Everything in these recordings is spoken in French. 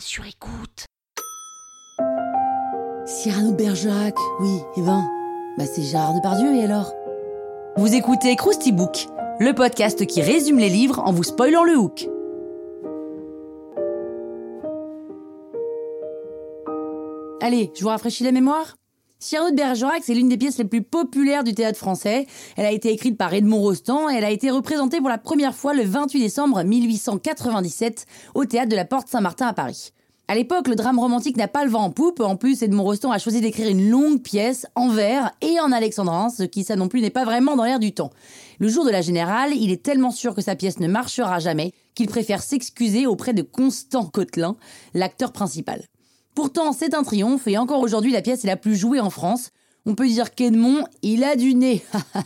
Sur écoute. Cyrano de Bergerac, oui, et ben, bah c'est Gérard Depardieu et alors? Vous écoutez Krusty Book, le podcast qui résume les livres en vous spoilant le hook. Allez, je vous rafraîchis la mémoire? Cyrano de Bergerac, c'est l'une des pièces les plus populaires du théâtre français. Elle a été écrite par Edmond Rostand et elle a été représentée pour la première fois le 28 décembre 1897 au théâtre de la Porte Saint-Martin à Paris. À l'époque, le drame romantique n'a pas le vent en poupe. En plus, Edmond Rostand a choisi d'écrire une longue pièce en vers et en alexandrin, ce qui, ça non plus, n'est pas vraiment dans l'air du temps. Le jour de la générale, il est tellement sûr que sa pièce ne marchera jamais qu'il préfère s'excuser auprès de Constant Cotelin, l'acteur principal. Pourtant, c'est un triomphe et encore aujourd'hui, la pièce est la plus jouée en France. On peut dire qu'Edmond, il a du nez.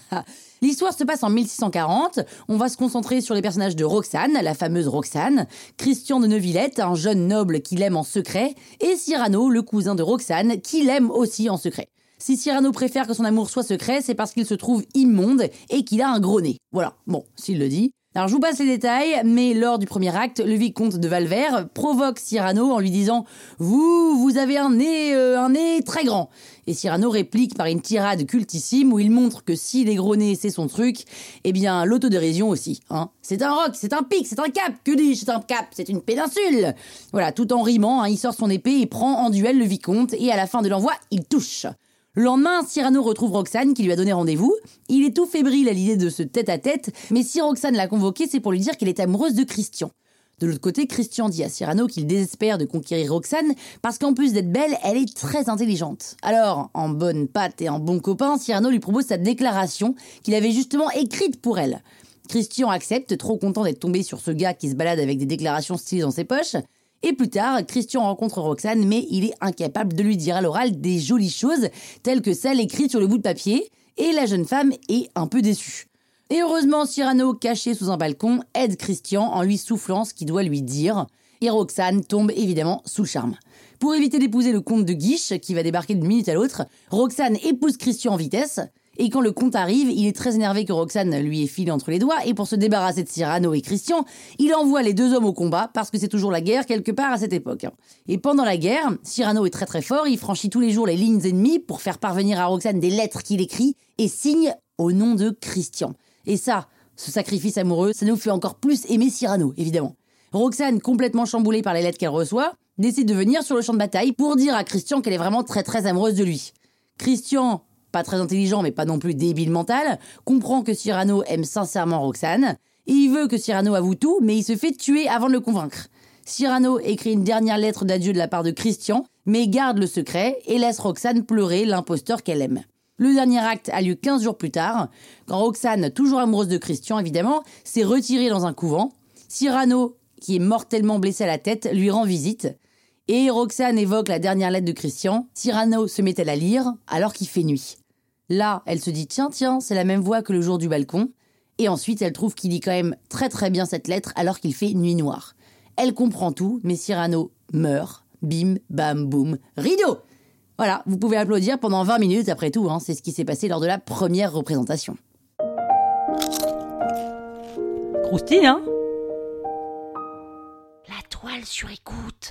L'histoire se passe en 1640. On va se concentrer sur les personnages de Roxane, la fameuse Roxane, Christian de Neuvillette, un jeune noble qui l'aime en secret, et Cyrano, le cousin de Roxane, qui l'aime aussi en secret. Si Cyrano préfère que son amour soit secret, c'est parce qu'il se trouve immonde et qu'il a un gros nez. Voilà, bon, s'il le dit. Alors je vous passe les détails, mais lors du premier acte, le vicomte de Valvert provoque Cyrano en lui disant Vous, vous avez un nez, euh, un nez très grand. Et Cyrano réplique par une tirade cultissime où il montre que si les gros nez c'est son truc, eh bien l'autodérision aussi. Hein. C'est un roc, c'est un pic, c'est un cap. Que dis-je C'est un cap, c'est une péninsule. Voilà, tout en rimant, hein, il sort son épée et prend en duel le vicomte et à la fin de l'envoi, il touche. Le lendemain, Cyrano retrouve Roxane qui lui a donné rendez-vous. Il est tout fébrile à l'idée de ce tête-à-tête, mais si Roxane l'a convoqué, c'est pour lui dire qu'elle est amoureuse de Christian. De l'autre côté, Christian dit à Cyrano qu'il désespère de conquérir Roxane parce qu'en plus d'être belle, elle est très intelligente. Alors, en bonne patte et en bon copain, Cyrano lui propose sa déclaration qu'il avait justement écrite pour elle. Christian accepte, trop content d'être tombé sur ce gars qui se balade avec des déclarations stylées dans ses poches. Et plus tard, Christian rencontre Roxane, mais il est incapable de lui dire à l'oral des jolies choses, telles que celles écrites sur le bout de papier, et la jeune femme est un peu déçue. Et heureusement, Cyrano, caché sous un balcon, aide Christian en lui soufflant ce qu'il doit lui dire, et Roxane tombe évidemment sous le charme. Pour éviter d'épouser le comte de Guiche, qui va débarquer d'une minute à l'autre, Roxane épouse Christian en vitesse, et quand le comte arrive, il est très énervé que Roxane lui ait filé entre les doigts, et pour se débarrasser de Cyrano et Christian, il envoie les deux hommes au combat, parce que c'est toujours la guerre quelque part à cette époque. Et pendant la guerre, Cyrano est très très fort, il franchit tous les jours les lignes ennemies pour faire parvenir à Roxane des lettres qu'il écrit, et signe au nom de Christian. Et ça, ce sacrifice amoureux, ça nous fait encore plus aimer Cyrano, évidemment. Roxane, complètement chamboulée par les lettres qu'elle reçoit, décide de venir sur le champ de bataille pour dire à Christian qu'elle est vraiment très très amoureuse de lui. Christian, pas très intelligent mais pas non plus débile mental, comprend que Cyrano aime sincèrement Roxane, et il veut que Cyrano avoue tout, mais il se fait tuer avant de le convaincre. Cyrano écrit une dernière lettre d'adieu de la part de Christian, mais garde le secret et laisse Roxane pleurer l'imposteur qu'elle aime. Le dernier acte a lieu 15 jours plus tard, quand Roxane, toujours amoureuse de Christian évidemment, s'est retirée dans un couvent. Cyrano, qui est mortellement blessé à la tête, lui rend visite. Et Roxane évoque la dernière lettre de Christian. Cyrano se met à la lire alors qu'il fait nuit. Là, elle se dit tiens, tiens, c'est la même voix que le jour du balcon. Et ensuite, elle trouve qu'il lit quand même très très bien cette lettre alors qu'il fait nuit noire. Elle comprend tout, mais Cyrano meurt. Bim, bam, boum, rideau Voilà, vous pouvez applaudir pendant 20 minutes après tout, hein, c'est ce qui s'est passé lors de la première représentation. Croustille, hein? La toile sur écoute.